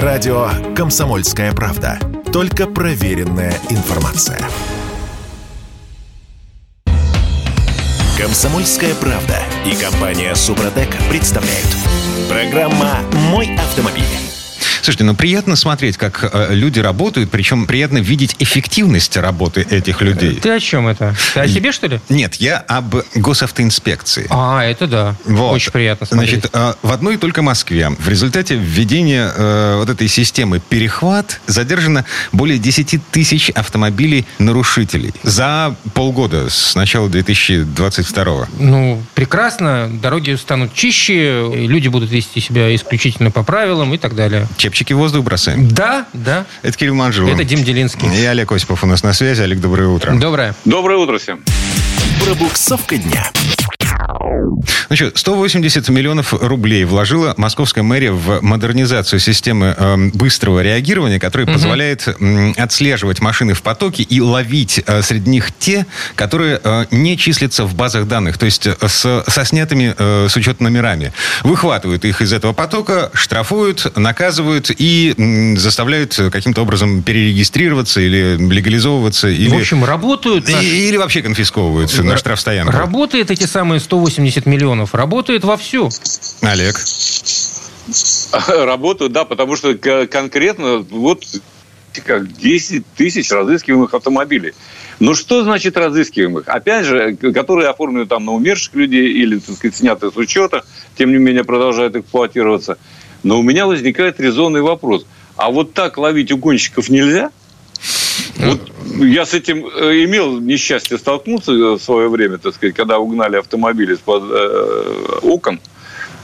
Радио «Комсомольская правда». Только проверенная информация. «Комсомольская правда» и компания «Супротек» представляют. Программа «Мой автомобиль». Слушайте, ну приятно смотреть, как э, люди работают, причем приятно видеть эффективность работы этих людей. Ты о чем это? Ты о себе, что ли? Нет, я об госавтоинспекции. А, это да. Вот. Очень приятно смотреть. Значит, э, в одной только Москве в результате введения э, вот этой системы перехват задержано более 10 тысяч автомобилей нарушителей за полгода с начала 2022 Ну, прекрасно. Дороги станут чище, люди будут вести себя исключительно по правилам и так далее. Чепчики в воздух бросаем. Да, да. Это Кирилл Манжулов. Это Дим Делинский. И Олег Осипов у нас на связи. Олег, доброе утро. Доброе. Доброе утро всем. Пробуксовка дня. Ну что, 180 миллионов рублей вложила московская мэрия в модернизацию системы э, быстрого реагирования, которая позволяет м, отслеживать машины в потоке и ловить э, среди них те, которые э, не числятся в базах данных, то есть э, с, со снятыми э, с учета номерами. Выхватывают их из этого потока, штрафуют, наказывают и м, заставляют э, каким-то образом перерегистрироваться или легализовываться. Или, В общем, работают... и- наши- или вообще конфисковывают на штрафстоянку. Работает эти самые 180 миллионов. Работает вовсю. Олег. Работают, да, потому что конкретно вот как 10 тысяч разыскиваемых автомобилей. Ну что значит разыскиваемых? Опять же, которые оформлены там на умерших людей или, так сказать, сняты с учета, тем не менее продолжают эксплуатироваться. Но у меня возникает резонный вопрос. А вот так ловить угонщиков нельзя? Вот я с этим э, имел несчастье столкнуться э, в свое время, так сказать, когда угнали автомобиль из-под э, окон.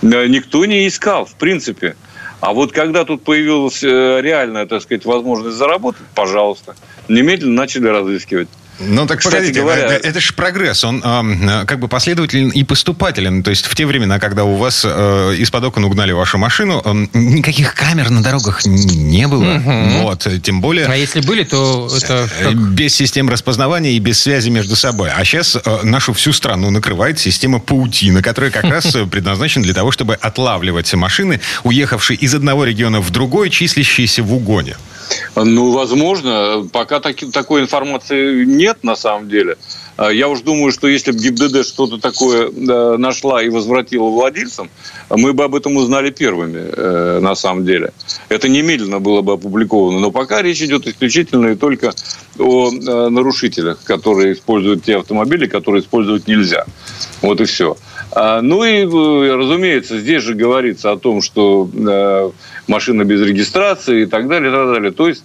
Никто не искал, в принципе. А вот когда тут появилась реальная, так сказать, возможность заработать, пожалуйста, немедленно начали разыскивать. Ну так Кстати погодите, говоря- э, это же прогресс, он э, как бы последователен и поступателен. То есть в те времена, когда у вас э, из-под окон угнали вашу машину, э, никаких камер на дорогах не было. Вот, э, тем более... А если были, то это... э, как? Без систем распознавания и без связи между собой. А сейчас э, нашу всю страну накрывает система паутина, которая как раз э, предназначена для того, чтобы отлавливать машины, уехавшие из одного региона в другой, числящиеся в угоне. Ну, возможно, пока таки- такой информации нет на самом деле. А Я уж думаю, что если бы ГИБДД что-то такое нашла и возвратила владельцам, мы бы об этом узнали первыми, э, на самом деле. Это немедленно было бы опубликовано. Но пока речь идет исключительно и только о э, нарушителях, которые используют те автомобили, которые использовать нельзя. Вот и все. А, Ну и, э, разумеется, здесь же говорится о том, что машина без регистрации и так далее, и так далее. То есть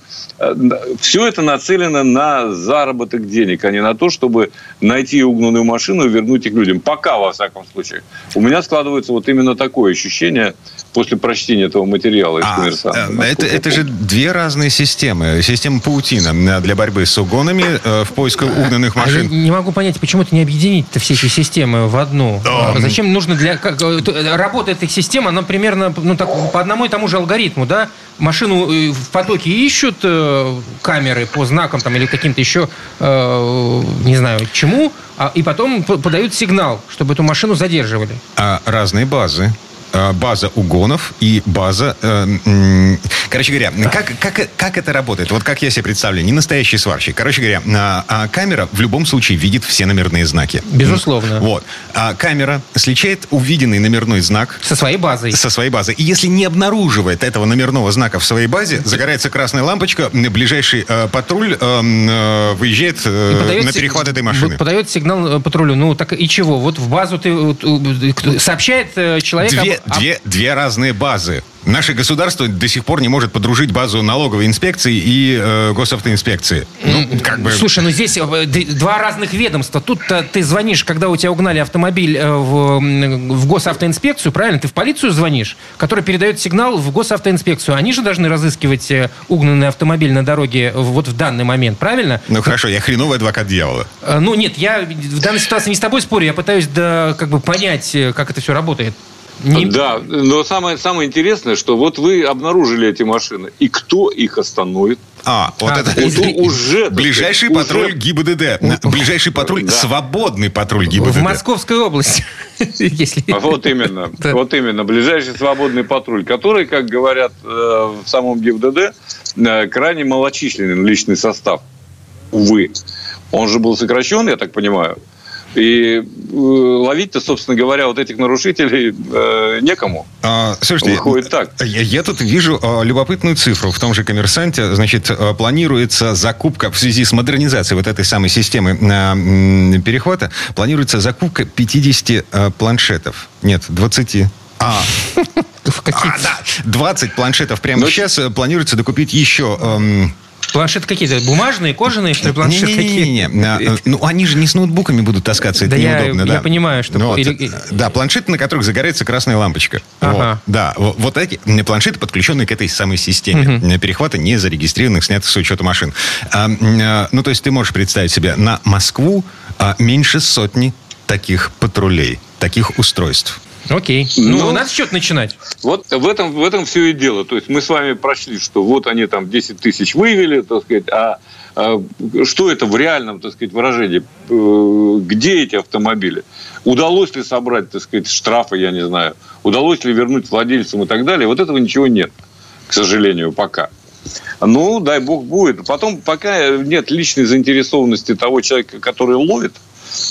все это нацелено на заработок денег, а не на то, чтобы найти угнанную машину и вернуть их людям. Пока, во всяком случае. У меня складывается вот именно такое ощущение после прочтения этого материала из А, «Коммерсанта». э, это, это же две разные системы. Система паутина для борьбы с угонами э, в поисках угнанных А машин. не могу понять, почему ты не объединить все эти системы в одну. Да. А Зачем нужно для... Как, э, э, работа этой системы, она примерно ну, так, по одному и тому же алгоритму, да? Машину э, в потоке ищут э, камеры по знакам там, или каким-то еще, э, не знаю, чему, а, и потом подают сигнал, чтобы эту машину задерживали. А, разные базы. А, База угонов и база... э, короче говоря, как, как, как это работает? Вот как я себе представляю, не настоящий сварщик. Короче говоря, а, а камера в любом случае видит все номерные знаки. Безусловно. Вот. А камера сличает увиденный номерной знак Со своей базой. со своей базы. И если не обнаруживает этого номерного знака в своей базе, загорается красная лампочка, ближайший э, патруль э, э, выезжает э, на перехват этой машины. Подает сигнал э, патрулю. Ну, так и чего? Вот в базу ты э, э, сообщает э, человек... Две, две, две разные базы. Наше государство до сих пор не может подружить базу налоговой инспекции и э, госавтоинспекции. Ну, как бы... Слушай, ну здесь э, два разных ведомства. Тут ты звонишь, когда у тебя угнали автомобиль э, в, в госавтоинспекцию, правильно? Ты в полицию звонишь, которая передает сигнал в госавтоинспекцию. Они же должны разыскивать э, угнанный автомобиль на дороге вот в данный момент, правильно? Ну хорошо, я хреновый адвокат дьявола. Ну нет, я в данной ситуации не с тобой спорю, я пытаюсь да, как бы понять, как это все работает. Не- Да, но самое, самое интересное, что вот вы обнаружили эти машины, и кто их остановит? А, вот А, это... уже... Ближайший сказать, патруль уже- ГИБДД. Ближайший патруль, Да. свободный патруль ГИБДД. в Московской области. Если... А вот именно. да. Вот именно. Ближайший свободный патруль, который, как говорят э, в самом ГИБДД, э, крайне малочисленный личный состав. Увы. Он же был сокращен, я так понимаю. И э, ловить-то, собственно говоря, вот этих нарушителей э, некому. А, слушайте, Выходит так. Я, я тут вижу а, любопытную цифру. В том же «Коммерсанте», значит, а, планируется закупка в связи с модернизацией вот этой самой системы а, перехвата, планируется закупка 50 а, планшетов. Нет, 20. А, а, да, 20 планшетов прямо Но... сейчас э, планируется докупить еще... Эм, Планшеты какие-то? Бумажные, кожаные, что ли, планшеты не, какие? Не, не, а, э, Ну, они же не с ноутбуками будут таскаться, это да неудобно. Я, да. я понимаю, что... Ну, Или... Да, планшеты, на которых загорается красная лампочка. Ага. Вот, да, вот эти планшеты, подключенные к этой самой системе угу. перехвата не зарегистрированных, снятых с учета машин. А, а, ну, то есть ты можешь представить себе, на Москву а, меньше сотни таких патрулей, таких устройств. Окей. Ну, ну надо счет начинать. Вот в этом, в этом все и дело. То есть мы с вами прошли, что вот они там 10 тысяч вывели, так сказать, а, а что это в реальном, так сказать, выражении? Э, где эти автомобили? Удалось ли собрать, так сказать, штрафы, я не знаю? Удалось ли вернуть владельцам и так далее? Вот этого ничего нет, к сожалению, пока. Ну, дай бог будет. Потом, пока нет личной заинтересованности того человека, который ловит,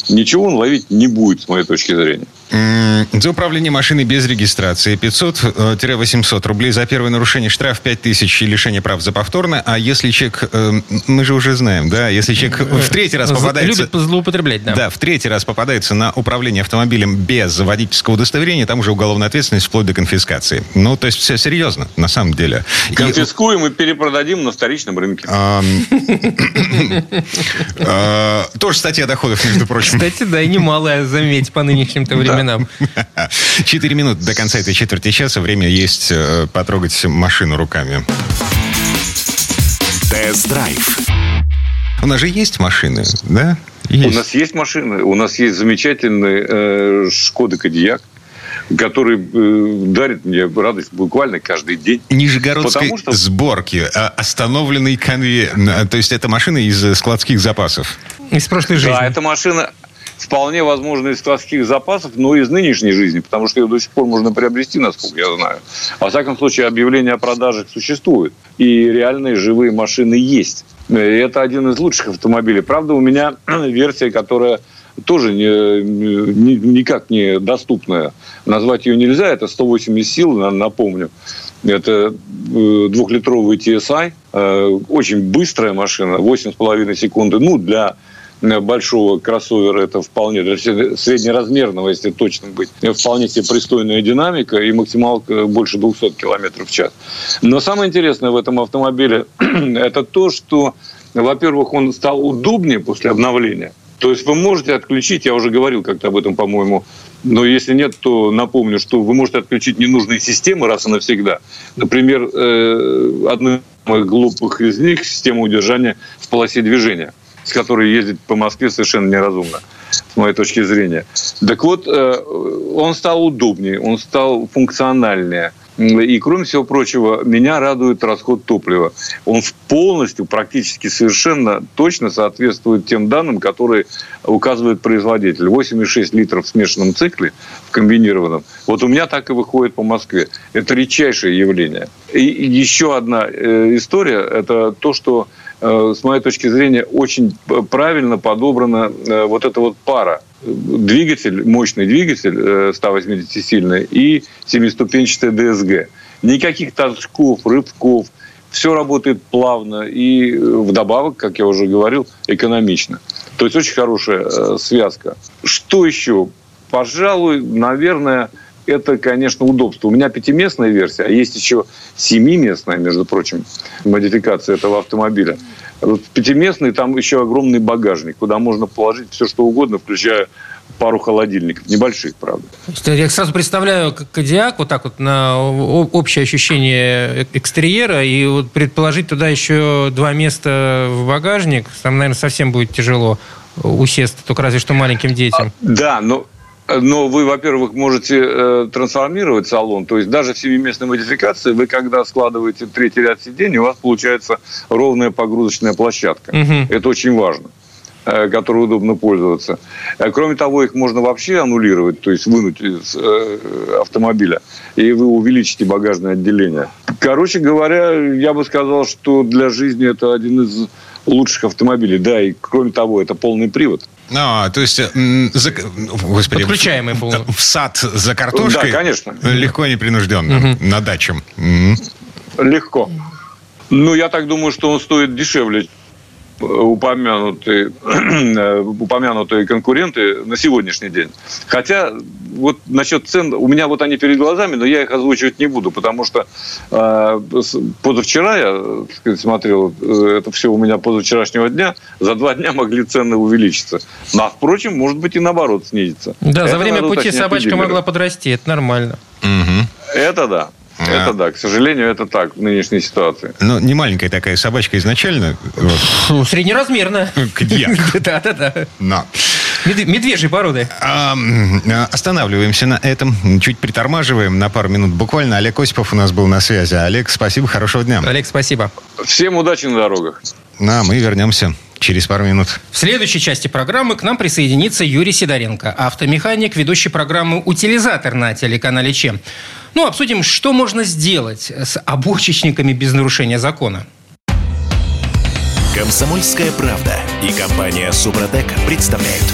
ничего он ловить не будет, с моей точки зрения. За управление машиной без регистрации 500-800 э, рублей за первое нарушение, штраф 5000 и лишение прав за повторное. А если человек, э, мы же уже знаем, да, если человек в третий раз попадается... Любит злоупотреблять, да. Да, в третий раз попадается на управление автомобилем без водительского удостоверения, там уже уголовная ответственность вплоть до конфискации. Ну, то есть все серьезно, на самом деле. Конфискуем и, и перепродадим на вторичном рынке. Тоже статья доходов, между прочим. Кстати, да, и немалая, заметь, по нынешним-то временам временам. Четыре минуты до конца этой четверти часа. Время есть э, потрогать машину руками. Тест-драйв. У нас же есть машины, да? Есть. У нас есть машины. У нас есть замечательный э, Шкода Кодиак который э, дарит мне радость буквально каждый день. Нижегородской что... сборки, а, остановленный конвейер. То есть это машина из складских запасов. Из прошлой жизни. Да, эта машина, вполне возможно из складских запасов, но и из нынешней жизни, потому что ее до сих пор можно приобрести, насколько я знаю. Во всяком случае, объявление о продаже существует. И реальные живые машины есть. И это один из лучших автомобилей. Правда, у меня версия, которая тоже не, не, никак не доступная. Назвать ее нельзя. Это 180 сил, напомню. Это э, двухлитровый TSI. Э, очень быстрая машина. 8,5 секунды. Ну, для большого кроссовера это вполне, среднеразмерного, если точно быть, вполне себе пристойная динамика и максималка больше 200 км в час. Но самое интересное в этом автомобиле это то, что, во-первых, он стал удобнее после обновления. То есть вы можете отключить, я уже говорил как-то об этом, по-моему, но если нет, то напомню, что вы можете отключить ненужные системы раз и навсегда. Например, э, одна из самых глупых из них – система удержания в полосе движения – с которой ездить по Москве совершенно неразумно, с моей точки зрения. Так вот, э, он стал удобнее, он стал функциональнее. И, кроме всего прочего, меня радует расход топлива. Он полностью, практически совершенно точно соответствует тем данным, которые указывает производитель. 8,6 литров в смешанном цикле, в комбинированном. Вот у меня так и выходит по Москве. Это редчайшее явление. И еще одна э, история – это то, что с моей точки зрения, очень правильно подобрана э, вот эта вот пара. Двигатель, мощный двигатель 180-сильный э, и семиступенчатая ДСГ. Никаких толчков, рывков. Все работает плавно и вдобавок, как я уже говорил, экономично. То есть очень хорошая связка. Что еще? Пожалуй, наверное, это, конечно, удобство. У меня пятиместная версия, а есть еще семиместная, между прочим, модификация этого автомобиля. Вот пятиместный, там еще огромный багажник, куда можно положить все, что угодно, включая пару холодильников, небольших, правда. Я сразу представляю Кадиак вот так вот на общее ощущение экстерьера и вот предположить туда еще два места в багажник, там, наверное, совсем будет тяжело усесть, только разве что маленьким детям. Да, но но вы, во-первых, можете э, трансформировать салон. То есть даже в семиместной модификации вы, когда складываете третий ряд сидений, у вас получается ровная погрузочная площадка. Угу. Это очень важно. э, которые удобно пользоваться. Э, кроме того, их можно вообще аннулировать, то есть вынуть из автомобиля, и вы увеличите багажное отделение. Короче говоря, я бы сказал, что для жизни это один из лучших автомобилей. Да, и кроме того, это полный привод. А, то есть, за, господи, Подключаемый был. В, в сад за картошкой? Да, конечно. Легко и непринужденно, угу. на даче. Угу. Легко. Ну, я так думаю, что он стоит дешевле, упомянутые, упомянутые конкуренты на сегодняшний день. Хотя вот насчет цен, у меня вот они перед глазами, но я их озвучивать не буду, потому что э, позавчера я сказать, смотрел, э, это все у меня позавчерашнего дня, за два дня могли цены увеличиться. Ну, а, впрочем, может быть и наоборот снизиться. Да, это за время пути собачка могла подрасти, это нормально. Угу. Это да. Это а. да, к сожалению, это так в нынешней ситуации. Ну, не маленькая такая собачка изначально. Вот. Ну, среднеразмерная. Да-да-да. Но. Медвежьей породы. А, останавливаемся на этом, чуть притормаживаем на пару минут буквально. Олег Осипов у нас был на связи. Олег, спасибо, хорошего дня. Олег, спасибо. Всем удачи на дорогах. Ну, а мы вернемся через пару минут. В следующей части программы к нам присоединится Юрий Сидоренко, автомеханик, ведущий программы «Утилизатор» на телеканале ЧЕМ. Ну, обсудим, что можно сделать с обочечниками без нарушения закона. Комсомольская правда и компания Супротек представляют.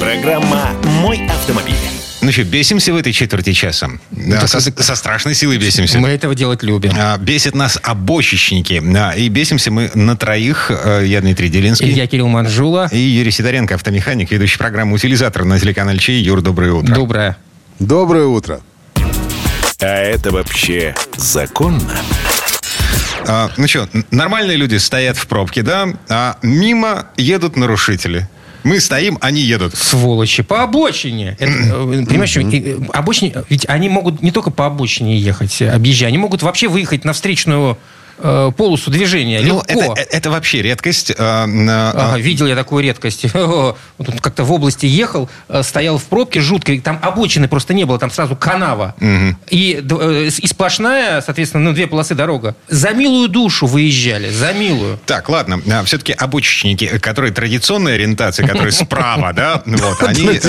Программа «Мой автомобиль». Ну что, бесимся в этой четверти часа? Да, со, со страшной силой бесимся. Мы этого делать любим. А, бесит нас обощечники. А, и бесимся мы на троих. А, я Дмитрий Делинский. Я Кирилл Манжула. И Юрий Сидоренко, автомеханик, ведущий программу «Утилизатор» на телеканале Чей. Юр, доброе утро. Доброе. Доброе утро. А это вообще законно? А, ну что, нормальные люди стоят в пробке, да? А мимо едут нарушители. Мы стоим, они едут. Сволочи. По обочине. Это, э, понимаешь, обочине, ведь они могут не только по обочине ехать, объезжая, они могут вообще выехать на встречную э, полосу движения. Ну, это, э, это вообще редкость. Э, ага, видел я такую редкость. Вот как-то в области ехал, э, стоял в пробке жуткой, там обочины просто не было, там сразу канава. Угу. И, э, и сплошная, соответственно, ну, две полосы дорога. За милую душу выезжали, за милую. Так, ладно, а, все-таки обочечники, которые традиционной ориентации, которые справа, да, вот, они...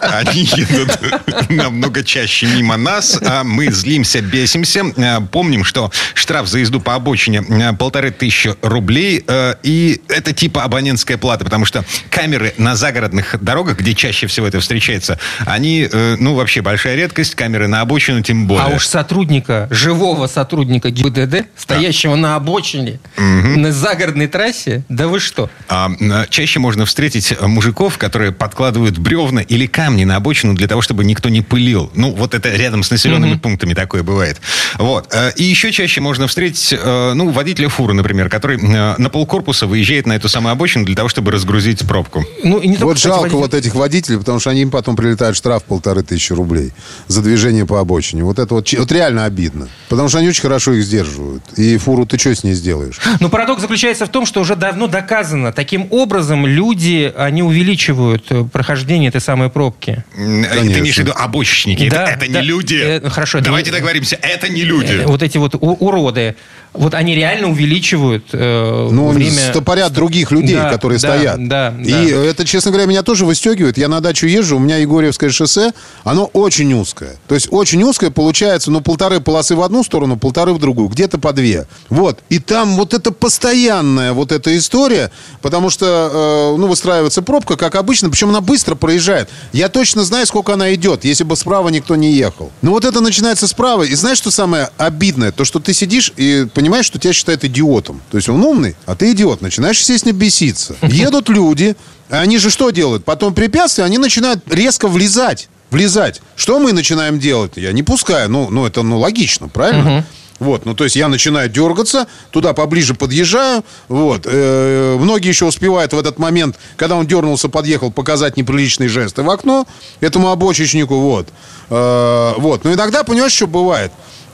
Они едут намного чаще мимо нас, а мы злимся, бесимся. Помним, что штраф за езду по обочине э, полторы тысячи рублей. Э, и это типа абонентская плата, потому что камеры на загородных дорогах, где чаще всего это встречается, они, э, ну, вообще большая редкость. Камеры на обочину тем более. А уж сотрудника, живого сотрудника ГИБДД, стоящего а. на обочине, угу. на загородной трассе, да вы что? А, чаще можно встретить мужиков, которые подкладывают бревна или камни на обочину для того, чтобы никто не пылил. Ну, вот это рядом с населенными угу. пунктами такое бывает. Вот. И еще чаще можно можно встретить, э, ну, водителя фуры, например, который э, на полкорпуса выезжает на эту самую обочину для того, чтобы разгрузить пробку. Ну, и не только, вот кстати, жалко водитель... вот этих водителей, потому что они им потом прилетают штраф полторы тысячи рублей за движение по обочине. Вот это вот, вот реально обидно. Потому что они очень хорошо их сдерживают. И фуру ты что с ней сделаешь? Ну, парадокс заключается в том, что уже давно доказано. Таким образом, люди, они увеличивают э, прохождение этой самой пробки. Конечно. Ты имеешь в виду обочечники. Да, это, это да, не люди. Э, хорошо. Давайте да, договоримся, это не люди. Э, вот эти вот уроды уроды, вот они реально увеличивают э, ну, время... стопорят других людей, да, которые да, стоят. Да, и да. это, честно говоря, меня тоже выстегивает. Я на дачу езжу, у меня Егорьевское шоссе, оно очень узкое. То есть очень узкое получается, ну, полторы полосы в одну сторону, полторы в другую, где-то по две. Вот. И там вот это постоянная вот эта история, потому что, э, ну, выстраивается пробка, как обычно, причем она быстро проезжает. Я точно знаю, сколько она идет, если бы справа никто не ехал. Ну, вот это начинается справа. И знаешь, что самое обидное? То, что ты сидишь и понимаешь, что тебя считают идиотом. То есть он умный, а ты идиот. Начинаешь, естественно, беситься. Едут люди, они же что делают? Потом препятствия, они начинают резко влезать. Влезать. Что мы начинаем делать? Я не пускаю. Ну, ну это ну, логично, правильно? Вот, ну то есть я начинаю дергаться, туда поближе подъезжаю, вот. Э, многие еще успевают в этот момент, когда он дернулся, подъехал, показать неприличные жесты в окно этому обочечнику, вот. Э, вот, но иногда, понимаешь, что бывает?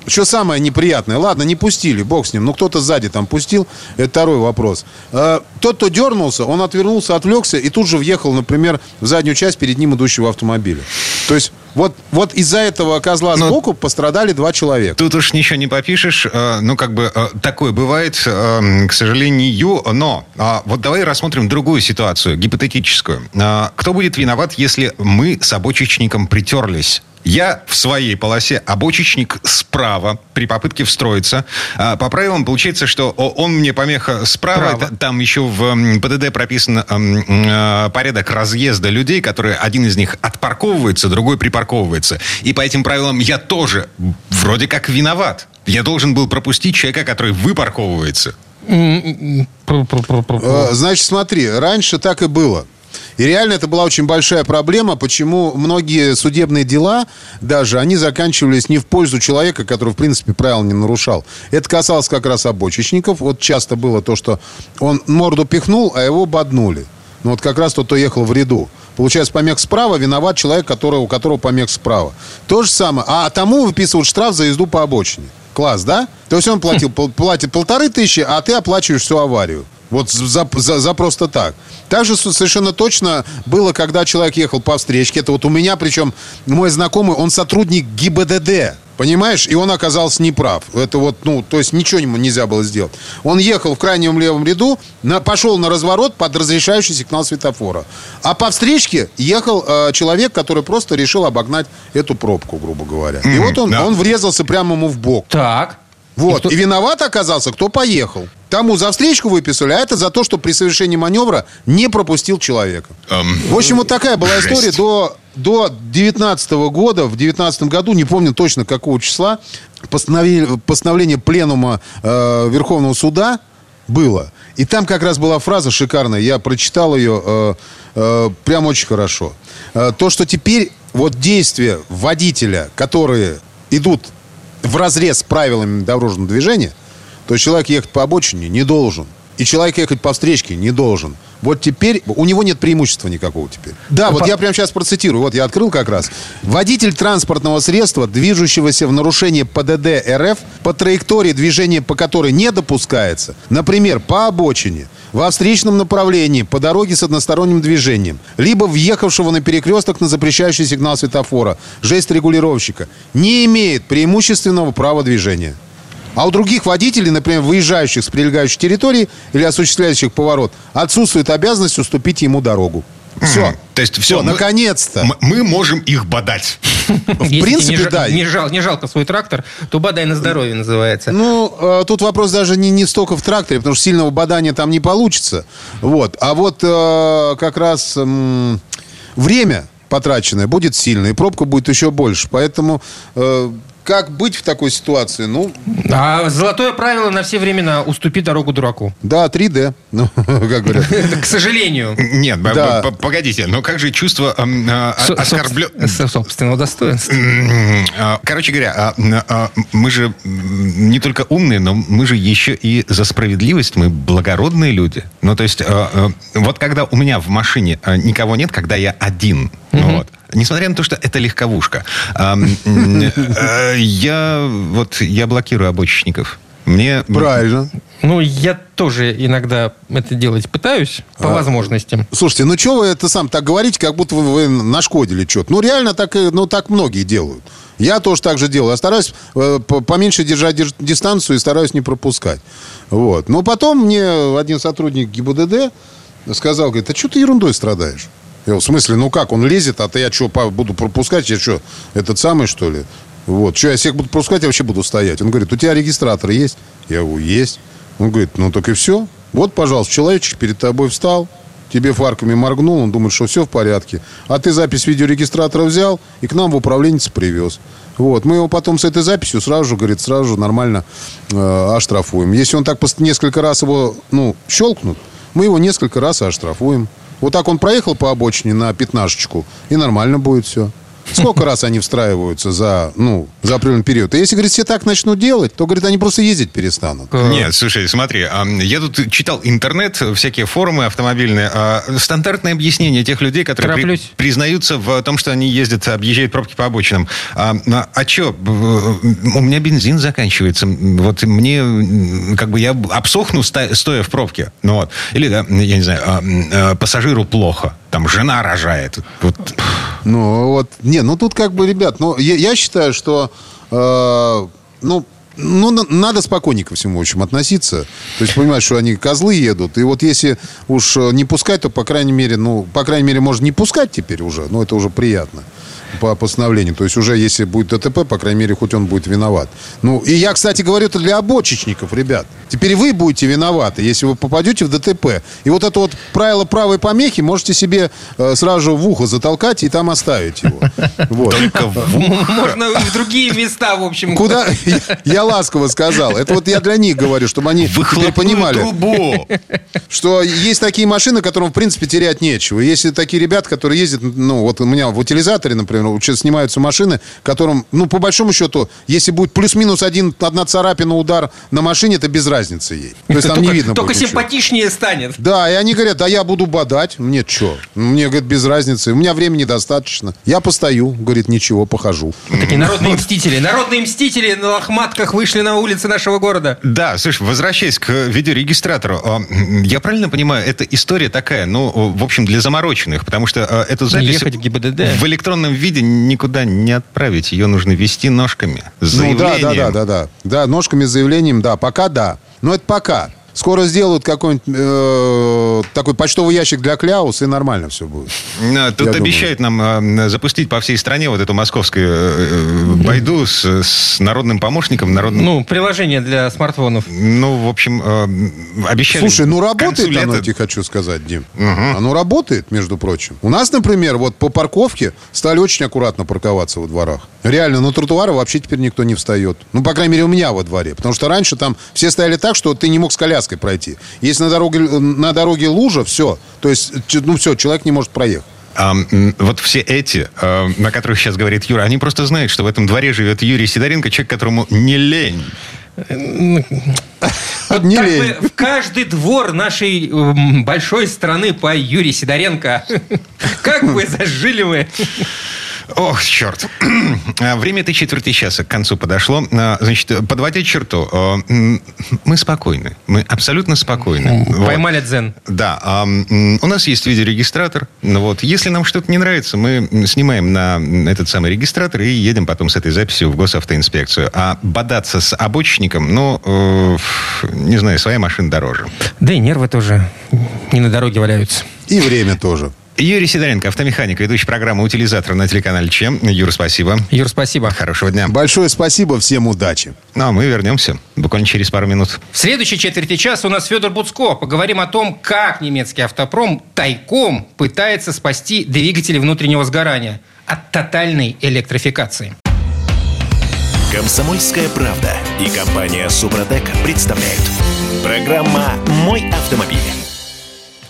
Что самое неприятное? Ладно, не пустили, бог с ним. Ну, кто-то сзади там пустил. Это второй вопрос. Э, тот, кто дернулся, он отвернулся, отвлекся и тут же въехал, например, в заднюю часть перед ним идущего автомобиля. То есть Вот, вот из-за этого козла Но... сбоку пострадали два человека. Тут уж ничего не попишешь. Э, ну, как бы э, такое бывает, к сожалению. Но вот давай рассмотрим другую ситуацию, гипотетическую. Кто будет виноват, если мы с обочечником притерлись? Я в своей полосе, обочечник справа при попытке встроиться. А, по правилам получается, что он мне помеха справа. Это, там еще в ПДД прописан э, порядок разъезда людей, которые один из них отпарковывается, другой припарковывается. И по этим правилам я тоже вроде как виноват. Я должен был пропустить человека, который выпарковывается. Э, значит, смотри, раньше так и было. И реально это была очень большая проблема, почему многие судебные дела даже, они заканчивались не в пользу человека, который, в принципе, правил не нарушал. Это касалось как раз обочечников. Вот часто было то, что он морду пихнул, а его боднули. Ну вот как раз тот, кто ехал в ряду. Получается, помех справа виноват человек, который, у которого помех справа. То же самое. А тому выписывают штраф за езду по обочине. Класс, да? То есть он платил, платит полторы тысячи, а ты оплачиваешь всю аварию. Вот за, за, за просто так. Также совершенно точно было, когда человек ехал по встречке. Это вот у меня, причем мой знакомый, он сотрудник ГИБДД. Понимаешь? И он оказался неправ. Это вот, ну, то есть ничего ему нельзя было сделать. Он ехал в крайнем левом ряду, на, пошел на разворот под разрешающий сигнал светофора. А по встречке ехал э, человек, который просто решил обогнать эту пробку, грубо говоря. И вот он, да. он врезался прямо ему в бок. Так. Вот. И, кто... и виноват оказался, кто поехал. Тому за встречку выписали, а это за то, что при совершении маневра не пропустил человека. Um, в общем, вот такая была жесть. история до, до 19 года. В 19 году, не помню точно какого числа, постановление, постановление пленума э, Верховного суда было. И там как раз была фраза шикарная, я прочитал ее э, э, прям очень хорошо. Э, то, что теперь вот действия водителя, которые идут в разрез с правилами дорожного движения – то человек ехать по обочине не должен. И человек ехать по встречке не должен. Вот теперь у него нет преимущества никакого теперь. Да, вот я прямо сейчас процитирую. Вот я открыл как раз. Водитель транспортного средства, движущегося в нарушение ПДД РФ по траектории движения, по которой не допускается, например, по обочине, во встречном направлении, по дороге с односторонним движением, либо въехавшего на перекресток на запрещающий сигнал светофора, жест регулировщика, не имеет преимущественного права движения. А у других водителей, например, выезжающих с прилегающей территории или осуществляющих поворот, отсутствует обязанность уступить ему дорогу. Все. То есть все, наконец-то. Мы можем их бодать. В принципе, да. Не, жал, не жалко свой трактор, то бодай на здоровье называется. Ну, э, тут вопрос даже не, не столько в тракторе, потому что сильного бодания там не получится. Вот. А вот э, как раз время потраченное будет сильное, и пробка будет еще больше. Поэтому э, как быть в такой ситуации? Ну, а золотое правило на все времена – уступи дорогу дураку. Да, 3D, ну, как говорят. К сожалению. Нет, погодите, но как же чувство а, оскорбленного... Собственного достоинства. А, короче говоря, а, мы же не только умные, но мы же еще и за справедливость, мы благородные люди. Ну, то есть, вот когда у меня в машине никого нет, когда я один, вот, несмотря на то, что это легковушка, э, я вот я блокирую обочечников. Мне... Правильно. Ну, я тоже иногда это делать пытаюсь, по а, возможностям. Слушайте, ну что вы это сам так говорите, как будто вы, вы нашкодили что-то. Ну, реально так, ну, так многие делают. Я тоже так же делаю. Я стараюсь э, поменьше держать дистанцию и стараюсь не пропускать. Вот. Но потом мне один сотрудник ГИБДД сказал, говорит, а что ты ерундой страдаешь? Я, в смысле, ну как, он лезет, а то я что, буду пропускать? Я что, этот самый, что ли? Вот, что, я всех буду пропускать, я вообще буду стоять. Он говорит, у тебя регистратор есть? Я говорю, есть. Он говорит, ну так и все. Вот, пожалуйста, человечек перед тобой встал, тебе фарками моргнул, он думает, что все в порядке. А ты запись видеорегистратора взял и к нам в управленец привез. Вот. Мы его потом с этой записью сразу же, говорит, сразу же нормально э, оштрафуем. Если он так несколько раз его, ну, щелкнут, мы его несколько раз оштрафуем. Вот так он проехал по обочине на пятнашечку, и нормально будет все. Сколько раз они встраиваются за, ну, за определенный период? И если, говорит, все так начнут делать, то, говорит, они просто ездить перестанут. Нет, слушай, смотри, я тут читал интернет, всякие форумы автомобильные. А, стандартное объяснение тех людей, которые при, признаются в том, что они ездят, объезжают пробки по обочинам. А, а что, у меня бензин заканчивается. Вот мне, как бы, я обсохну, стоя в пробке. Ну, вот. Или, да, я не знаю, а, пассажиру плохо там жена рожает. Вот. Ну, вот, не, ну тут как бы, ребят, ну, я, я считаю, что, э, ну, ну, надо спокойнее ко всему, в общем, относиться. То есть понимать, что они козлы едут. И вот если уж не пускать, то, по крайней мере, ну, по крайней мере, можно не пускать теперь уже. Ну, это уже приятно по постановлению. То есть уже если будет ДТП, по крайней мере, хоть он будет виноват. Ну, и я, кстати, говорю это для обочечников, ребят. Теперь вы будете виноваты, если вы попадете в ДТП. И вот это вот правило правой помехи можете себе э, сразу же в ухо затолкать и там оставить его. Вот. Можно в другие места, в общем. Куда? Я ласково сказал. Это вот я для них говорю, чтобы они понимали. Что есть такие машины, которым, в принципе, терять нечего. Есть такие ребята, которые ездят, ну, вот у меня в утилизаторе, например, ну, снимаются машины, которым, ну, по большому счету, если будет плюс-минус один, одна царапина, удар на машине, это без разницы ей. То есть там только, не видно Только симпатичнее ничего. станет. Да, и они говорят, а я буду бодать. Мне что? Мне, говорит, без разницы. У меня времени достаточно. Я постою, говорит, ничего, похожу. Такие народные мстители. Народные мстители на лохматках вышли на улицы нашего города. Да, слушай, возвращаясь к видеорегистратору. А, я правильно понимаю, эта история такая, ну, в общем, для замороченных, потому что а, эту запись в, ГИБДД. в электронном виде никуда не отправить. Ее нужно вести ножками. Ну да, да, да, да, да. Да, ножками с заявлением, да. Пока да. Но это пока. Скоро сделают какой-нибудь э, такой почтовый ящик для Кляус, и нормально все будет. Тут Я обещают думаю. нам э, запустить по всей стране вот эту московскую э, э байду с, с народным помощником. Народным... Ну, приложение для смартфонов. Ну, в общем, э, обещали... Слушай, ну работает лета... оно, тебе хочу сказать, Дим. Угу. Оно работает, между прочим. У нас, например, вот по парковке стали очень аккуратно парковаться во дворах. Реально, на тротуары вообще теперь никто не встает. Ну, по крайней мере, у меня во дворе. Потому что раньше там все стояли так, что ты не мог с коляской пройти. Если на дороге, на дороге лужа, все. То есть, ну все, человек не может проехать. А, вот все эти, на которых сейчас говорит Юра, они просто знают, что в этом дворе живет Юрий Сидоренко, человек, которому не лень. Не лень. в каждый двор нашей большой страны по Юрию Сидоренко. Как бы зажили мы. Ох, черт. Время этой четверти часа к концу подошло. А, значит, подводя черту, а, мы спокойны. Мы абсолютно спокойны. Поймали вот. дзен. Да. А, у нас есть видеорегистратор. Вот. Если нам что-то не нравится, мы снимаем на этот самый регистратор и едем потом с этой записью в госавтоинспекцию. А бодаться с обочинником, ну, э, не знаю, своя машина дороже. Да и нервы тоже не на дороге валяются. И время тоже. Юрий Сидоренко, автомеханик, ведущий программы «Утилизатор» на телеканале ЧЕМ. Юр, спасибо. Юр, спасибо. Хорошего дня. Большое спасибо, всем удачи. Ну, а мы вернемся буквально через пару минут. В следующей четверти часа у нас Федор Буцко. Поговорим о том, как немецкий автопром тайком пытается спасти двигатели внутреннего сгорания от тотальной электрификации. Комсомольская правда и компания «Супротек» представляют. Программа «Мой автомобиль».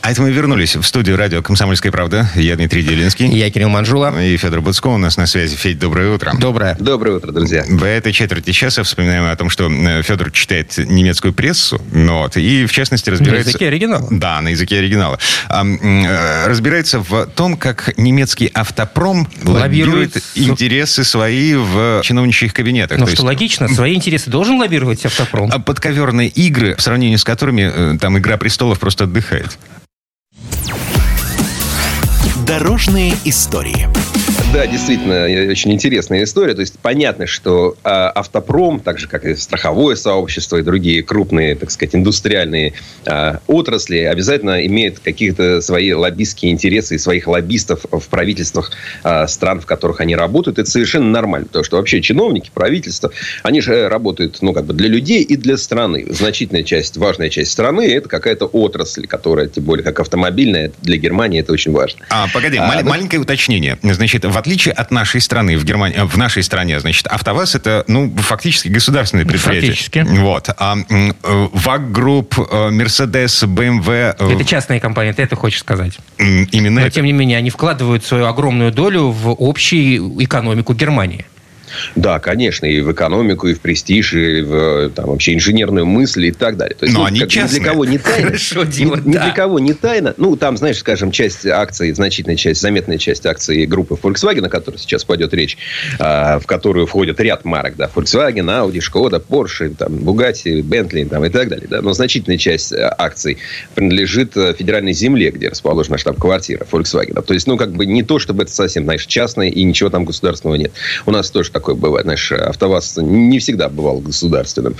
А это мы вернулись в студию радио «Комсомольская правда». Я Дмитрий Делинский. Я Кирилл Манжула. И Федор Буцко у нас на связи. Федь, доброе утро. Доброе. Доброе утро, друзья. В этой четверти часа вспоминаем о том, что э, Федор читает немецкую прессу, ну вот, и в частности разбирается... На языке оригинала. Да, на языке оригинала. А, э, разбирается в том, как немецкий автопром лоббирует, лоббирует интересы свои в чиновничьих кабинетах. Ну, что есть... логично, свои интересы должен лоббировать автопром. А подковерные игры, в сравнении с которыми э, там «Игра престолов» просто отдыхает. Дорожные истории. Да, действительно, очень интересная история. То есть понятно, что э, автопром, так же как и страховое сообщество и другие крупные, так сказать, индустриальные э, отрасли, обязательно имеют какие-то свои лоббистские интересы и своих лоббистов в правительствах э, стран, в которых они работают. Это совершенно нормально, потому что вообще чиновники, правительство, они же работают, ну, как бы для людей и для страны. Значительная часть, важная часть страны – это какая-то отрасль, которая, тем более, как автомобильная, для Германии это очень важно. А, погоди, а, мал- маленькое уточнение. Значит, в отличие от нашей страны, в, Германии, в нашей стране, значит, АвтоВАЗ это, ну, фактически государственное предприятие. Фактически. Вот. А VAG Group, Мерседес, БМВ... Это частные компании, ты это хочешь сказать. Именно Но, это. тем не менее, они вкладывают свою огромную долю в общую экономику Германии. Да, конечно, и в экономику, и в престиж, и в там, вообще инженерную мысль и так далее. То есть, Но ну, они как, частные. Ни для кого не тайна. Хорошо, Дима, ни, да. для кого не тайна. Ну, там, знаешь, скажем, часть акций, значительная часть, заметная часть акций группы Volkswagen, о которой сейчас пойдет речь, а, в которую входит ряд марок, да, Volkswagen, Audi, Skoda, Porsche, там, Bugatti, Bentley там, и так далее. Да. Но значительная часть э, акций принадлежит э, федеральной земле, где расположена штаб-квартира Volkswagen. То есть, ну, как бы не то, чтобы это совсем, знаешь, частное, и ничего там государственного нет. У нас тоже такое бывает. Знаешь, АвтоВАЗ не всегда бывал государственным.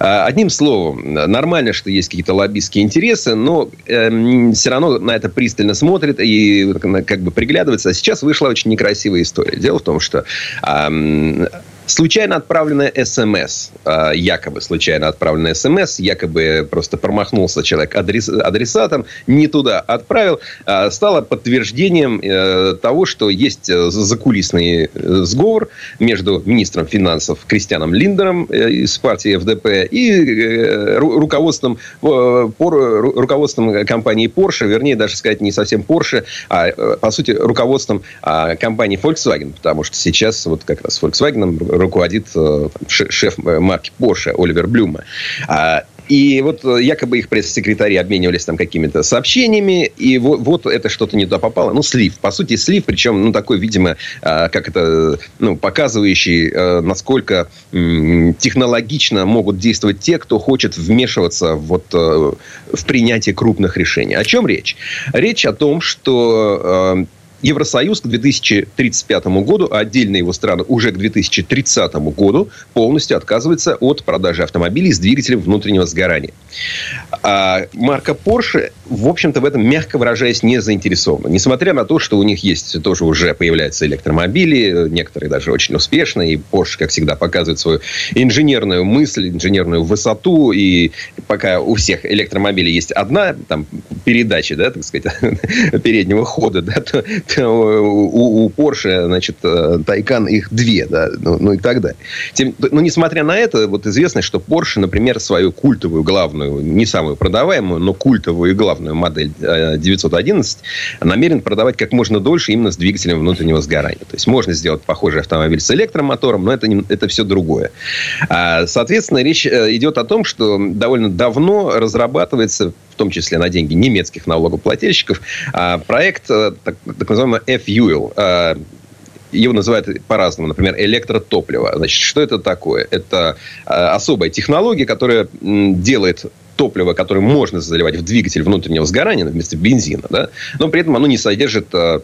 А, одним словом, нормально, что есть какие-то лоббистские интересы, но э, все равно на это пристально смотрят и как бы приглядываются. А сейчас вышла очень некрасивая история. Дело в том, что э, Случайно отправленная СМС, а, якобы случайно отправленная СМС, якобы просто промахнулся человек адрес, адресатом, не туда отправил, а, стало подтверждением э, того, что есть э, закулисный э, сговор между министром финансов Кристианом Линдером из партии ФДП и руководством, руководством компании Porsche, вернее, даже сказать не совсем Porsche, а по сути руководством а, компании Volkswagen, потому что сейчас вот как раз Volkswagen руководит э, шеф марки Porsche Оливер Блюма. А, и вот э, якобы их пресс-секретари обменивались там какими-то сообщениями, и вот, вот это что-то не туда попало. Ну, слив. По сути, слив, причем, ну, такой, видимо, как это, ну, показывающий, э, насколько технологично могут действовать те, кто хочет вмешиваться вот в принятие крупных решений. О чем речь? Речь о том, что Евросоюз к 2035 году, а отдельные его страны уже к 2030 году полностью отказывается от продажи автомобилей с двигателем внутреннего сгорания. А марка Porsche, в общем-то, в этом, мягко выражаясь, не заинтересована. Несмотря на то, что у них есть тоже уже появляются электромобили, некоторые даже очень успешные, и Porsche, как всегда, показывает свою инженерную мысль, инженерную высоту, и пока у всех электромобилей есть одна там, передача, да, так сказать, переднего хода, да, то, у, у Porsche, значит, э, Тайкан их две, да, ну, ну и так далее. Тем, но несмотря на это, вот известно, что Porsche, например, свою культовую главную, не самую продаваемую, но культовую и главную модель 911 э, намерен продавать как можно дольше именно с двигателем внутреннего сгорания. То есть можно сделать похожий автомобиль с электромотором, но это, не, это все другое. А, соответственно, речь э, идет о том, что довольно давно разрабатывается в том числе на деньги немецких налогоплательщиков, а, проект так, так называемый F-Fuel. А, его называют по-разному, например, электротопливо. Значит, что это такое? Это а, особая технология, которая делает топливо, которое можно заливать в двигатель внутреннего сгорания вместо бензина, да, но при этом оно не содержит э,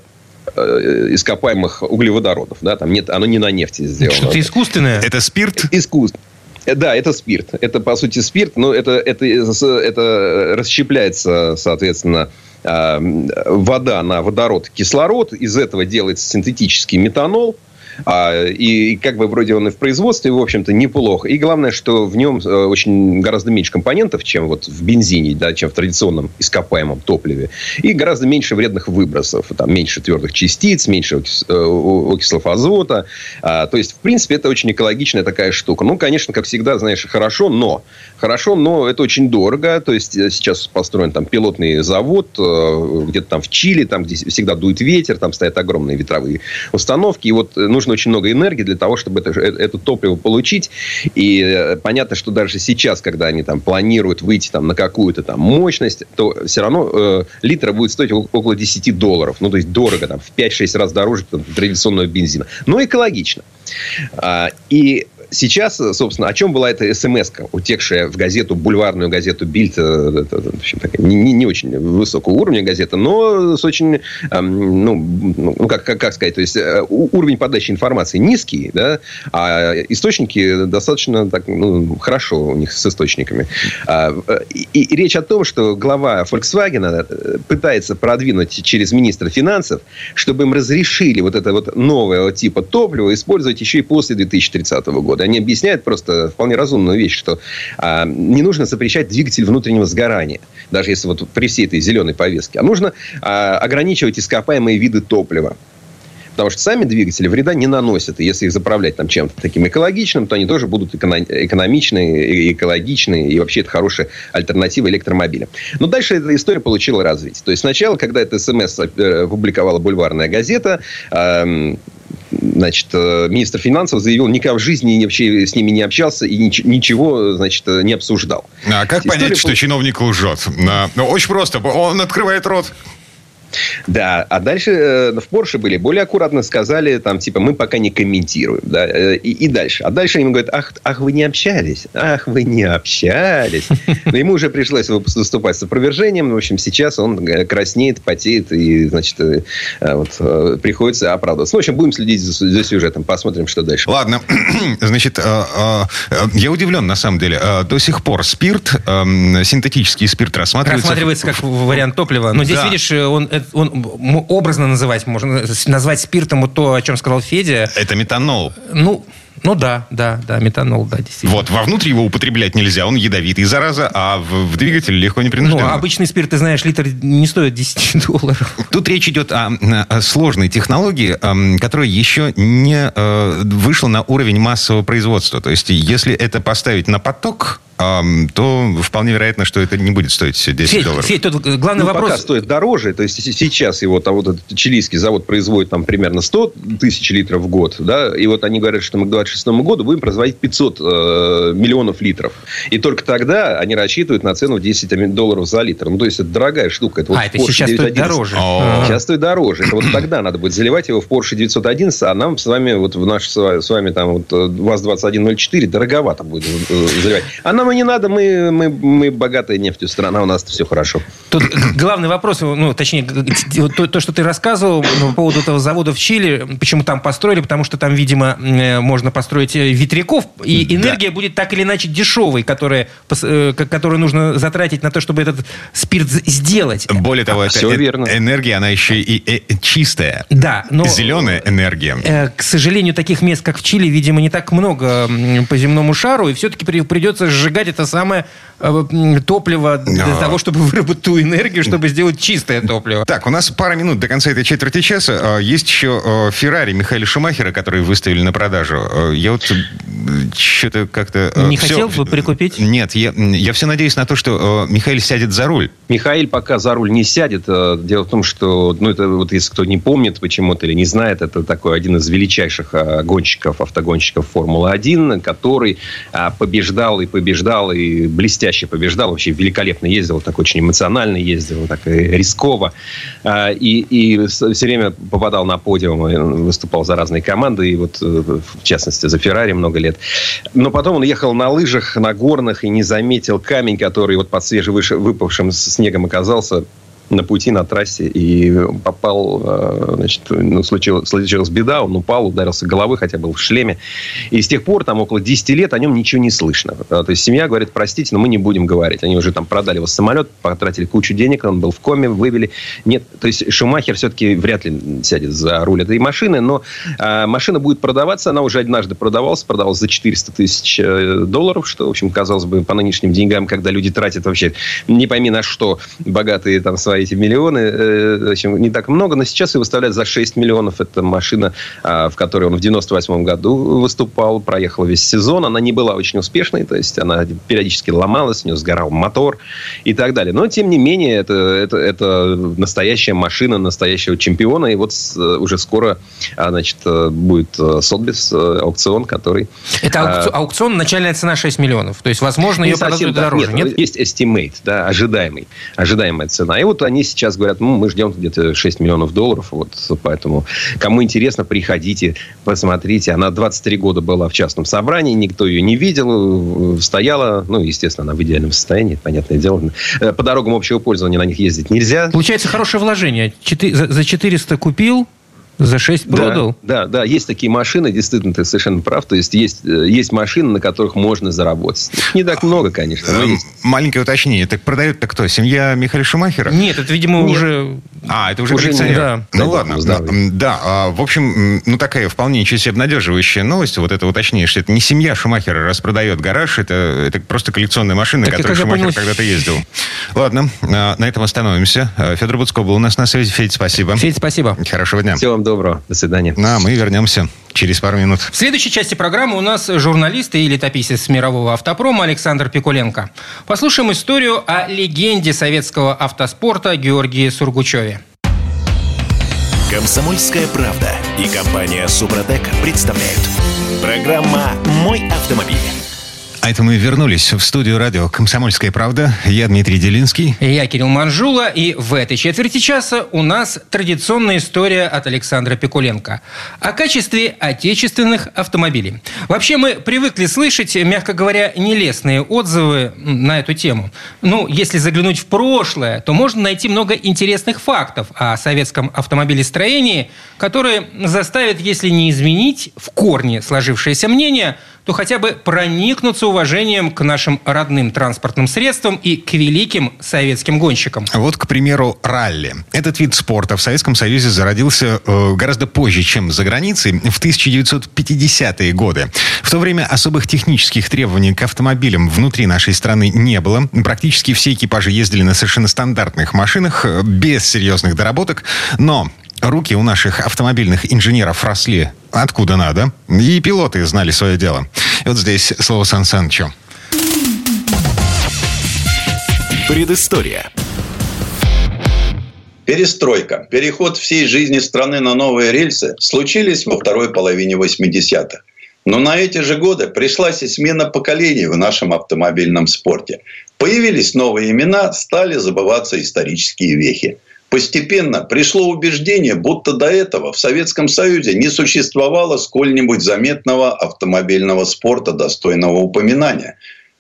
ископаемых углеводородов, да, там нет, оно не на нефти сделано. Что-то искусственное? Это спирт? Искусственное. Да, это спирт. Это, по сути, спирт, но это, это, это расщепляется, соответственно, Э, вода на водород, кислород. Из этого делается синтетический метанол – а, и, и как бы вроде он и в производстве, в общем-то, неплохо. И главное, что в нем э, очень гораздо меньше компонентов, чем вот в бензине, да, чем в традиционном ископаемом топливе. И гораздо меньше вредных выбросов. Там меньше твердых частиц, меньше э, окислов азота. А, то есть, в принципе, это очень экологичная такая штука. Ну, конечно, как всегда, знаешь, хорошо, но хорошо, но это очень дорого. То есть, э, сейчас построен там пилотный завод где-то там в Чили, там, где всегда дует ветер, там стоят огромные ветровые установки. И вот нужно нужно очень много энергии для того, чтобы это, э, это топливо получить. И э, понятно, что даже сейчас, когда они там планируют выйти там, на какую-то там мощность, то все равно э, литра будет стоить около 10 долларов. Ну, то есть дорого, там, в 5-6 раз дороже там, традиционного бензина. Но экологично. А, и сейчас, собственно, о чем была эта смс утекшая в газету, бульварную газету Бильд, э, в общем, такая, не, не очень высокого уровня газета, но с очень, ну, ну как, как, как сказать, то есть э, уровень подачи информации низкий, да, а источники достаточно так, ну, хорошо у них с источниками. А, и, и речь о том, что глава Volkswagen э, пытается продвинуть через министра финансов, чтобы им разрешили вот это вот новое типа топлива использовать еще и после 2030 года года. Они объясняют просто вполне разумную вещь, что а, не нужно запрещать двигатель внутреннего сгорания, даже если вот при всей этой зеленой повестке, а нужно а, ограничивать ископаемые виды топлива. Потому что сами двигатели вреда не наносят. И если их заправлять там чем-то таким экологичным, то они тоже будут экономичные, экологичные. И вообще это хорошая альтернатива электромобилям. Но дальше эта история получила развитие. То есть сначала, когда это СМС э, опубликовала бульварная газета, значит, э, министр финансов заявил, никогда в жизни вообще с ними не общался и ничего, значит, не обсуждал. А как История понять, что чиновник лжет? Ну, очень просто. Он открывает рот. Да, а дальше э, в Порше были более аккуратно, сказали, там, типа, мы пока не комментируем, да, э, и, и дальше. А дальше им говорят, ах, ах, вы не общались, ах, вы не общались. Но ему уже пришлось выступать с опровержением, в общем, сейчас он э, краснеет, потеет, и, значит, вот, приходится оправдываться. Ну, в общем, будем следить за, за сюжетом, посмотрим, что дальше. Ладно, значит, я удивлен, на самом деле, до сих пор спирт, синтетический спирт рассматривается... Рассматривается как вариант топлива, но здесь, да. видишь, он он образно называть можно, назвать спиртом вот то, о чем сказал Федя. Это метанол. Ну, ну да, да, да, метанол, да, действительно. Вот, вовнутрь его употреблять нельзя, он ядовитый, зараза, а в, в двигатель легко не принужденно. Ну, обычный спирт, ты знаешь, литр не стоит 10 долларов. Тут речь идет о, о сложной технологии, которая еще не э, вышла на уровень массового производства. То есть, если это поставить на поток, то вполне вероятно, что это не будет стоить 10 Федь, долларов. Федь, тут главный ну, вопрос... Пока стоит дороже. То есть сейчас его там, вот этот чилийский завод производит там примерно 100 тысяч литров в год. Да? И вот они говорят, что мы к 2026 году будем производить 500 э, миллионов литров. И только тогда они рассчитывают на цену в 10 долларов за литр. Ну, то есть это дорогая штука. Это вот а, это сейчас 911. стоит дороже. Сейчас стоит дороже. Это вот тогда надо будет заливать его в Porsche 911, а нам с вами, вот в наш с вами там вот ВАЗ-2104 дороговато будет э, заливать. А нам и не надо, мы, мы, мы богатая нефтью страна, у нас все хорошо. Тут главный вопрос, ну, точнее, то, то, что ты рассказывал по поводу этого завода в Чили, почему там построили, потому что там, видимо, э, можно построить э, ветряков, и энергия да. будет так или иначе дешевой, которая, э, которую нужно затратить на то, чтобы этот спирт сделать. Более того, а, это все э- верно. энергия, она еще и э- чистая. Да, но... Зеленая энергия. Э, к сожалению, таких мест, как в Чили, видимо, не так много по земному шару, и все-таки придется сжигать сжигать это самое э, топливо для Но... того, чтобы выработать ту энергию, чтобы сделать чистое топливо. Так, у нас пара минут до конца этой четверти часа. А, есть еще э, Феррари Михаила Шумахера, который выставили на продажу. Э, я вот что-то как-то... Не все... хотел бы прикупить? Нет, я, я все надеюсь на то, что Михаил сядет за руль. Михаил пока за руль не сядет. Дело в том, что, ну, это вот если кто не помнит почему-то или не знает, это такой один из величайших гонщиков, автогонщиков Формулы-1, который побеждал и побеждал побеждал и блестяще побеждал, вообще великолепно ездил, так очень эмоционально ездил, так рисково. А, и, и все время попадал на подиум, выступал за разные команды, и вот э, в частности за Феррари много лет. Но потом он ехал на лыжах, на горных и не заметил камень, который вот под свежевыпавшим снегом оказался на пути, на трассе, и попал, э, значит, ну, случилась, случилась беда, он упал, ударился головой, хотя был в шлеме. И с тех пор, там, около 10 лет о нем ничего не слышно. Э, то есть семья говорит, простите, но мы не будем говорить. Они уже там продали его самолет, потратили кучу денег, он был в коме, вывели. Нет, то есть Шумахер все-таки вряд ли сядет за руль этой машины, но а, машина будет продаваться, она уже однажды продавалась, продавалась за 400 тысяч э, долларов, что, в общем, казалось бы, по нынешним деньгам, когда люди тратят вообще не пойми на что, богатые там свои эти миллионы, э, в общем, не так много, но сейчас ее выставляют за 6 миллионов. Это машина, а, в которой он в 98 году выступал, проехал весь сезон. Она не была очень успешной, то есть она периодически ломалась, у нее сгорал мотор и так далее. Но, тем не менее, это, это, это настоящая машина настоящего чемпиона. И вот э, уже скоро а, значит, э, будет Сотбис, аукцион, который... Это аукцион, аукцион, начальная цена 6 миллионов. То есть, возможно, ее продадут дороже, нет, нет? Есть estimate, да, ожидаемый, ожидаемая цена. И вот они сейчас говорят, ну, мы ждем где-то 6 миллионов долларов, вот, поэтому кому интересно, приходите, посмотрите. Она 23 года была в частном собрании, никто ее не видел, стояла, ну, естественно, она в идеальном состоянии, понятное дело. Э, по дорогам общего пользования на них ездить нельзя. Получается хорошее вложение. За 400 купил, за 6 продал? Да, да, да, есть такие машины, действительно, ты совершенно прав. То есть, есть, э, есть машины, на которых можно заработать. Не так много, конечно, но есть. Маленькое уточнение. Так продает-то кто? Семья Михаила Шумахера? Нет, это, видимо, Нет. уже... А, это уже, уже коллекционер. Да. Ну, да, ладно. Да, да, а, в общем, ну, такая вполне ничего себе обнадеживающая новость. Вот это уточнение, что это не семья Шумахера распродает гараж, это, это просто коллекционная машина, так которой Шумахер понял... когда-то ездил. Ладно, а, на этом остановимся. Федор Буцко был у нас на связи. Федь, спасибо. Федь, спасибо. Хорошего дня. Всего вам доброго. До свидания. А мы вернемся через пару минут. В следующей части программы у нас журналист и летописец мирового автопрома Александр Пикуленко. Послушаем историю о легенде советского автоспорта Георгии Сургучеве. Комсомольская правда и компания Супротек представляют. Программа «Мой автомобиль». А это мы вернулись в студию радио «Комсомольская правда». Я Дмитрий Делинский. Я Кирилл Манжула. И в этой четверти часа у нас традиционная история от Александра Пикуленко о качестве отечественных автомобилей. Вообще мы привыкли слышать, мягко говоря, нелестные отзывы на эту тему. Ну, если заглянуть в прошлое, то можно найти много интересных фактов о советском автомобилестроении, которые заставят, если не изменить в корне сложившееся мнение – то хотя бы проникнуться уважением к нашим родным транспортным средствам и к великим советским гонщикам. Вот, к примеру, ралли. Этот вид спорта в Советском Союзе зародился э, гораздо позже, чем за границей, в 1950-е годы. В то время особых технических требований к автомобилям внутри нашей страны не было. Практически все экипажи ездили на совершенно стандартных машинах, э, без серьезных доработок. Но руки у наших автомобильных инженеров росли откуда надо, и пилоты знали свое дело. И вот здесь слово Сан Санычу. Предыстория. Перестройка, переход всей жизни страны на новые рельсы случились во второй половине 80-х. Но на эти же годы пришлась и смена поколений в нашем автомобильном спорте. Появились новые имена, стали забываться исторические вехи. Постепенно пришло убеждение, будто до этого в Советском Союзе не существовало сколь-нибудь заметного автомобильного спорта, достойного упоминания.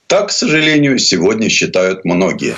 Так, к сожалению, сегодня считают многие.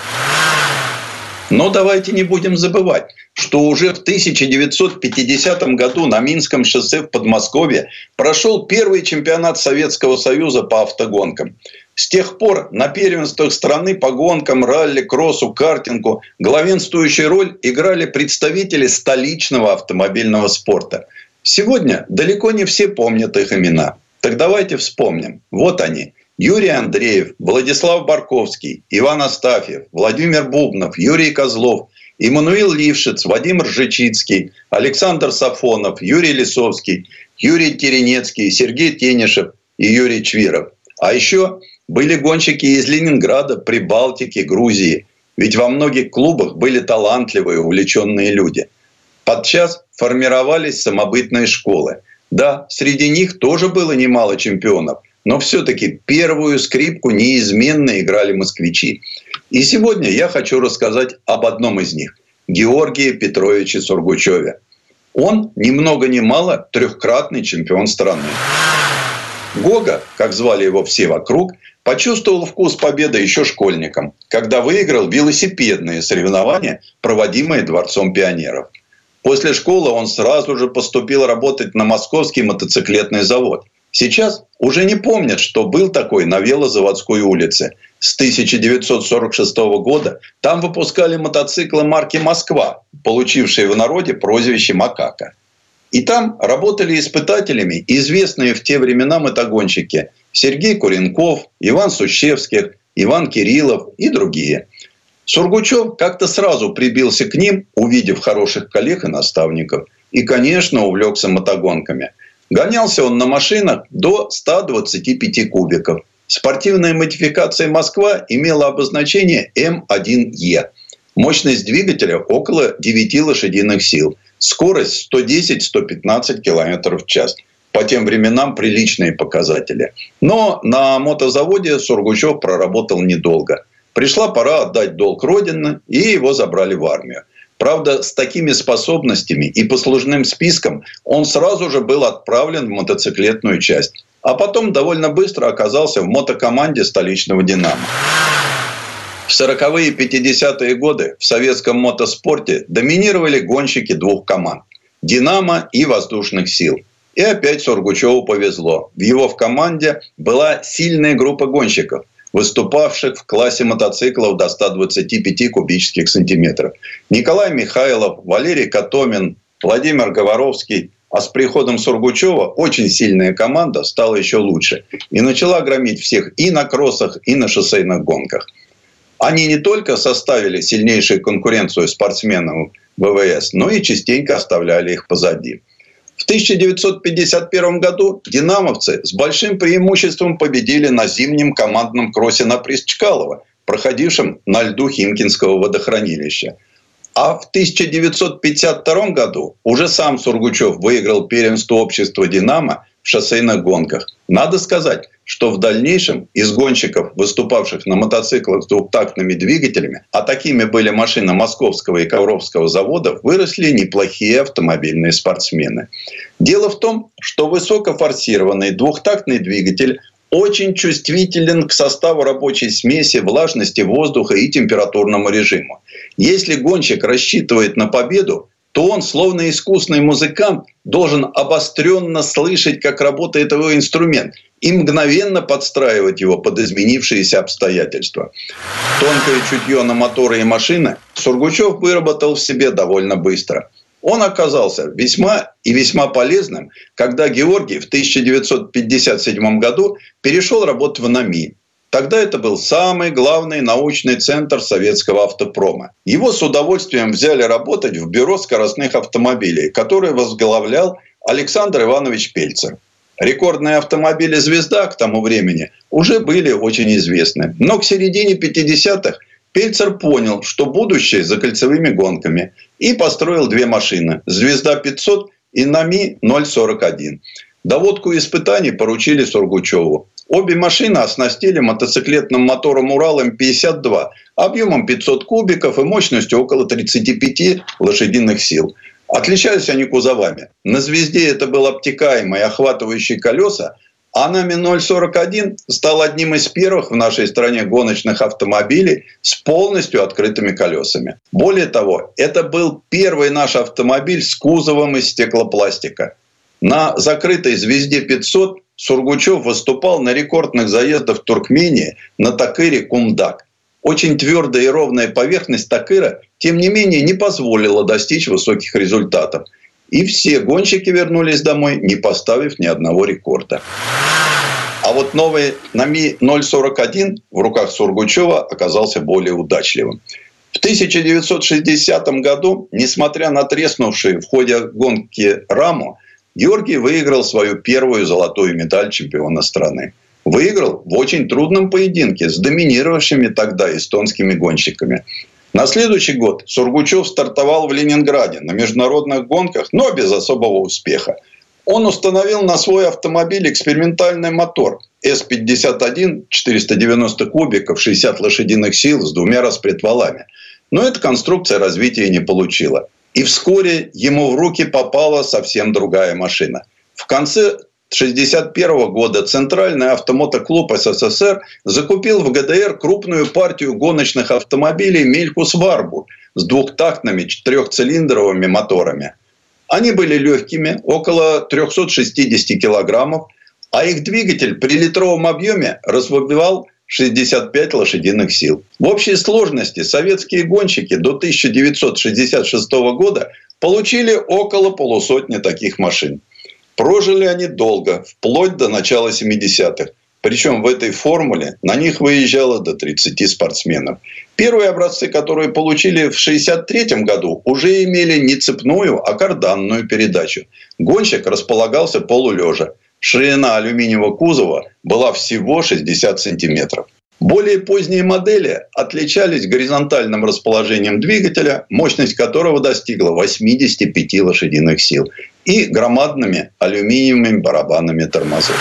Но давайте не будем забывать, что уже в 1950 году на Минском шоссе в Подмосковье прошел первый чемпионат Советского Союза по автогонкам. С тех пор на первенствах страны по гонкам, ралли, кроссу, картингу главенствующую роль играли представители столичного автомобильного спорта. Сегодня далеко не все помнят их имена. Так давайте вспомним. Вот они. Юрий Андреев, Владислав Барковский, Иван Астафьев, Владимир Бубнов, Юрий Козлов, Иммануил Лившиц, Вадим Ржичицкий, Александр Сафонов, Юрий Лисовский, Юрий Теренецкий, Сергей Тенишев и Юрий Чвиров. А еще были гонщики из Ленинграда, Прибалтики, Грузии. Ведь во многих клубах были талантливые, увлеченные люди. Подчас формировались самобытные школы. Да, среди них тоже было немало чемпионов, но все-таки первую скрипку неизменно играли москвичи. И сегодня я хочу рассказать об одном из них – Георгии Петровиче Сургучеве. Он, ни много ни мало, трехкратный чемпион страны. Гога, как звали его все вокруг, почувствовал вкус победы еще школьником, когда выиграл велосипедные соревнования, проводимые Дворцом пионеров. После школы он сразу же поступил работать на московский мотоциклетный завод. Сейчас уже не помнят, что был такой на Велозаводской улице. С 1946 года там выпускали мотоциклы марки «Москва», получившие в народе прозвище «Макака». И там работали испытателями известные в те времена мотогонщики Сергей Куренков, Иван Сущевских, Иван Кириллов и другие. Сургучев как-то сразу прибился к ним, увидев хороших коллег и наставников. И, конечно, увлекся мотогонками. Гонялся он на машинах до 125 кубиков. Спортивная модификация «Москва» имела обозначение М1Е. Мощность двигателя около 9 лошадиных сил – Скорость 110-115 км в час. По тем временам приличные показатели. Но на мотозаводе Сургучев проработал недолго. Пришла пора отдать долг Родины, и его забрали в армию. Правда, с такими способностями и послужным списком он сразу же был отправлен в мотоциклетную часть. А потом довольно быстро оказался в мотокоманде столичного «Динамо». В 40-е и 50-е годы в советском мотоспорте доминировали гонщики двух команд – «Динамо» и «Воздушных сил». И опять Сургучеву повезло. В его в команде была сильная группа гонщиков, выступавших в классе мотоциклов до 125 кубических сантиметров. Николай Михайлов, Валерий Котомин, Владимир Говоровский. А с приходом Сургучева очень сильная команда стала еще лучше. И начала громить всех и на кроссах, и на шоссейных гонках – они не только составили сильнейшую конкуренцию спортсменам ВВС, но и частенько оставляли их позади. В 1951 году динамовцы с большим преимуществом победили на зимнем командном кроссе на приз Чкалова, проходившем на льду Химкинского водохранилища. А в 1952 году уже сам Сургучев выиграл первенство общества «Динамо» в шоссейных гонках. Надо сказать, что в дальнейшем из гонщиков, выступавших на мотоциклах с двухтактными двигателями, а такими были машины Московского и Ковровского заводов, выросли неплохие автомобильные спортсмены. Дело в том, что высокофорсированный двухтактный двигатель очень чувствителен к составу рабочей смеси, влажности воздуха и температурному режиму. Если гонщик рассчитывает на победу, то он, словно искусный музыкант, должен обостренно слышать, как работает его инструмент, и мгновенно подстраивать его под изменившиеся обстоятельства. Тонкое чутье на моторы и машины Сургучев выработал в себе довольно быстро – он оказался весьма и весьма полезным, когда Георгий в 1957 году перешел работать в НАМИ. Тогда это был самый главный научный центр советского автопрома. Его с удовольствием взяли работать в бюро скоростных автомобилей, которое возглавлял Александр Иванович Пельцер. Рекордные автомобили «Звезда» к тому времени уже были очень известны. Но к середине 50-х Пельцер понял, что будущее за кольцевыми гонками и построил две машины – «Звезда-500» и «Нами-041». Доводку испытаний поручили Сургучеву. Обе машины оснастили мотоциклетным мотором «Урал М-52» объемом 500 кубиков и мощностью около 35 лошадиных сил. Отличались они кузовами. На «Звезде» это был обтекаемый, охватывающий колеса, а Нами 041 стал одним из первых в нашей стране гоночных автомобилей с полностью открытыми колесами. Более того, это был первый наш автомобиль с кузовом из стеклопластика. На закрытой «Звезде 500» Сургучев выступал на рекордных заездах в Туркмении на Такыре Кумдак. Очень твердая и ровная поверхность Такыра, тем не менее, не позволила достичь высоких результатов – и все гонщики вернулись домой, не поставив ни одного рекорда. А вот новый Нами 041 в руках Сургучева оказался более удачливым. В 1960 году, несмотря на треснувший в ходе гонки раму, Георгий выиграл свою первую золотую медаль чемпиона страны. Выиграл в очень трудном поединке с доминировавшими тогда эстонскими гонщиками. На следующий год Сургучев стартовал в Ленинграде на международных гонках, но без особого успеха. Он установил на свой автомобиль экспериментальный мотор С-51 490 кубиков, 60 лошадиных сил с двумя распредвалами. Но эта конструкция развития не получила. И вскоре ему в руки попала совсем другая машина. В конце 1961 года Центральный автомотоклуб СССР закупил в ГДР крупную партию гоночных автомобилей «Мелькус Варбур» с двухтактными четырехцилиндровыми моторами. Они были легкими, около 360 килограммов, а их двигатель при литровом объеме развивал 65 лошадиных сил. В общей сложности советские гонщики до 1966 года получили около полусотни таких машин. Прожили они долго, вплоть до начала 70-х. Причем в этой формуле на них выезжало до 30 спортсменов. Первые образцы, которые получили в 1963 году, уже имели не цепную, а карданную передачу. Гонщик располагался полулежа. Ширина алюминиевого кузова была всего 60 сантиметров. Более поздние модели отличались горизонтальным расположением двигателя, мощность которого достигла 85 лошадиных сил, и громадными алюминиевыми барабанами тормозов.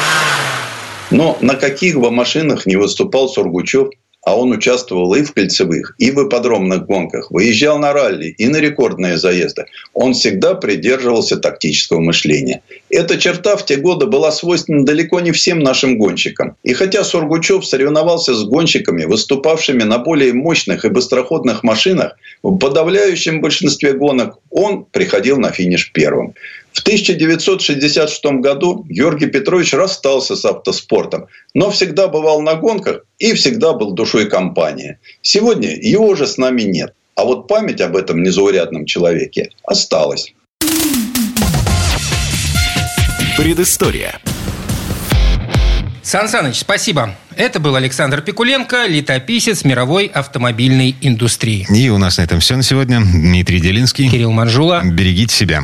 Но на каких бы машинах не выступал Сургучев, а он участвовал и в кольцевых, и в ипподромных гонках, выезжал на ралли и на рекордные заезды. Он всегда придерживался тактического мышления. Эта черта в те годы была свойственна далеко не всем нашим гонщикам. И хотя Сургучев соревновался с гонщиками, выступавшими на более мощных и быстроходных машинах, в подавляющем большинстве гонок он приходил на финиш первым. В 1966 году Георгий Петрович расстался с автоспортом, но всегда бывал на гонках и всегда был душой компании. Сегодня его уже с нами нет. А вот память об этом незаурядном человеке осталась. Предыстория. Сан Саныч, спасибо. Это был Александр Пикуленко, летописец мировой автомобильной индустрии. И у нас на этом все на сегодня. Дмитрий Делинский. Кирилл Манжула. Берегите себя.